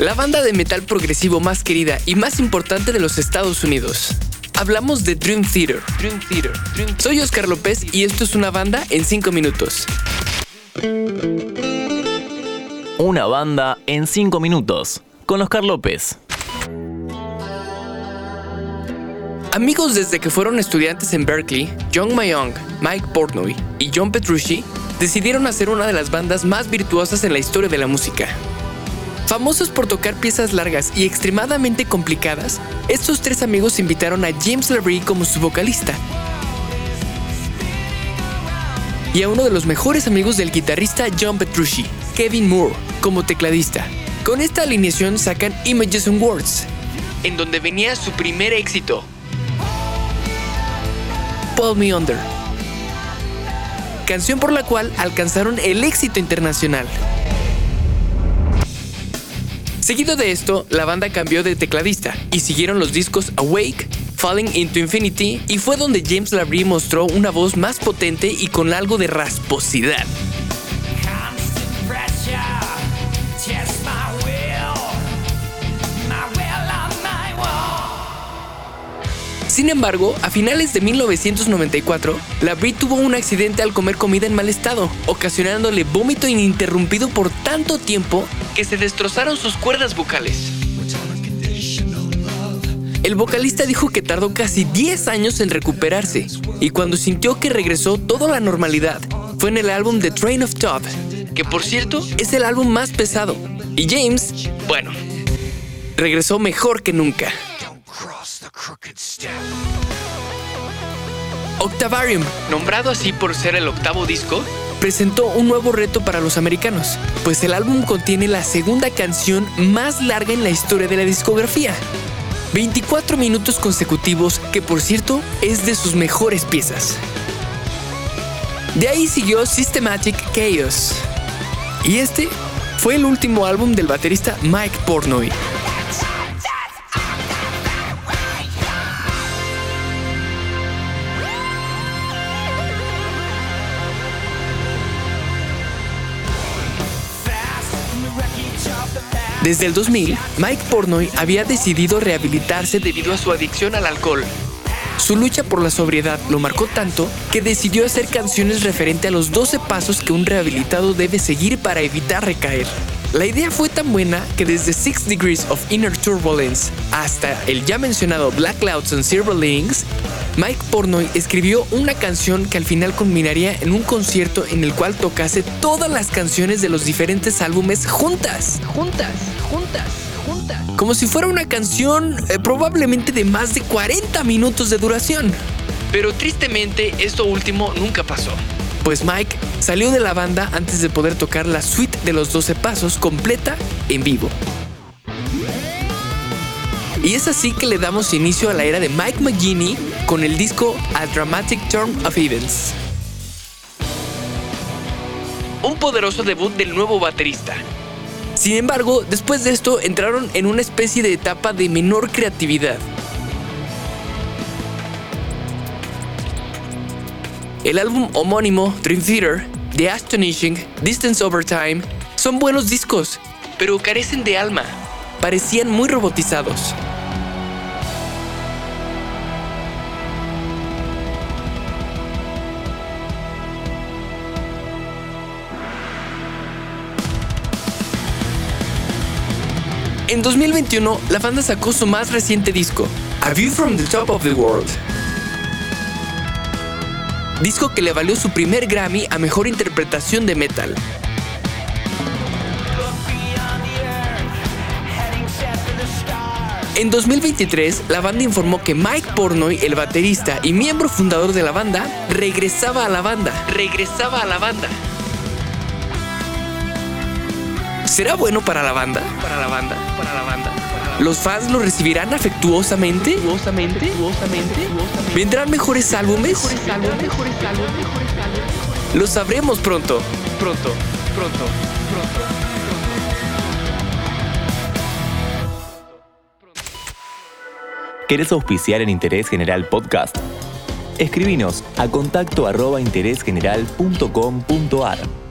la banda de metal progresivo más querida y más importante de los Estados Unidos. Hablamos de Dream Theater. Dream Theater. Soy Oscar López y esto es una banda en 5 minutos. Una banda en 5 minutos con Oscar López. Amigos desde que fueron estudiantes en Berkeley, John Mayong, Mike Portnoy y John Petrucci decidieron hacer una de las bandas más virtuosas en la historia de la música. Famosos por tocar piezas largas y extremadamente complicadas, estos tres amigos invitaron a James LaBrie como su vocalista y a uno de los mejores amigos del guitarrista John Petrucci, Kevin Moore, como tecladista. Con esta alineación sacan Images and Words, en donde venía su primer éxito, Pull Me Under, canción por la cual alcanzaron el éxito internacional. Seguido de esto, la banda cambió de tecladista y siguieron los discos Awake, Falling into Infinity y fue donde James Labrie mostró una voz más potente y con algo de rasposidad. Sin embargo, a finales de 1994, la Brit tuvo un accidente al comer comida en mal estado, ocasionándole vómito ininterrumpido por tanto tiempo que se destrozaron sus cuerdas vocales. El vocalista dijo que tardó casi 10 años en recuperarse, y cuando sintió que regresó toda la normalidad, fue en el álbum The Train of Thought, que por cierto es el álbum más pesado. Y James, bueno, regresó mejor que nunca. Octavarium, nombrado así por ser el octavo disco, presentó un nuevo reto para los americanos, pues el álbum contiene la segunda canción más larga en la historia de la discografía. 24 minutos consecutivos, que por cierto es de sus mejores piezas. De ahí siguió Systematic Chaos. Y este fue el último álbum del baterista Mike Portnoy. Desde el 2000, Mike Pornoy había decidido rehabilitarse debido a su adicción al alcohol. Su lucha por la sobriedad lo marcó tanto que decidió hacer canciones referente a los 12 pasos que un rehabilitado debe seguir para evitar recaer. La idea fue tan buena que desde Six Degrees of Inner Turbulence hasta el ya mencionado Black Clouds and Silver Links, Mike Pornoy escribió una canción que al final culminaría en un concierto en el cual tocase todas las canciones de los diferentes álbumes juntas, juntas, juntas, juntas. Como si fuera una canción eh, probablemente de más de 40 minutos de duración. Pero tristemente esto último nunca pasó pues Mike salió de la banda antes de poder tocar la suite de los 12 pasos completa en vivo. Y es así que le damos inicio a la era de Mike McGinney con el disco A Dramatic Turn of Events. Un poderoso debut del nuevo baterista. Sin embargo, después de esto entraron en una especie de etapa de menor creatividad El álbum homónimo Dream Theater, The Astonishing, Distance Over Time son buenos discos, pero carecen de alma. Parecían muy robotizados. En 2021, la banda sacó su más reciente disco, A View from the Top of the World disco que le valió su primer Grammy a Mejor Interpretación de Metal. En 2023, la banda informó que Mike Pornoy, el baterista y miembro fundador de la banda, regresaba a la banda. Regresaba a la banda. ¿Será bueno para la banda? Para la banda, para la banda. ¿Los fans lo recibirán afectuosamente? ¿Vendrán mejores álbumes? Lo sabremos pronto. Pronto, pronto, pronto. ¿Querés auspiciar en Interés General Podcast? Escribinos a contacto arroba interésgeneral.com.ar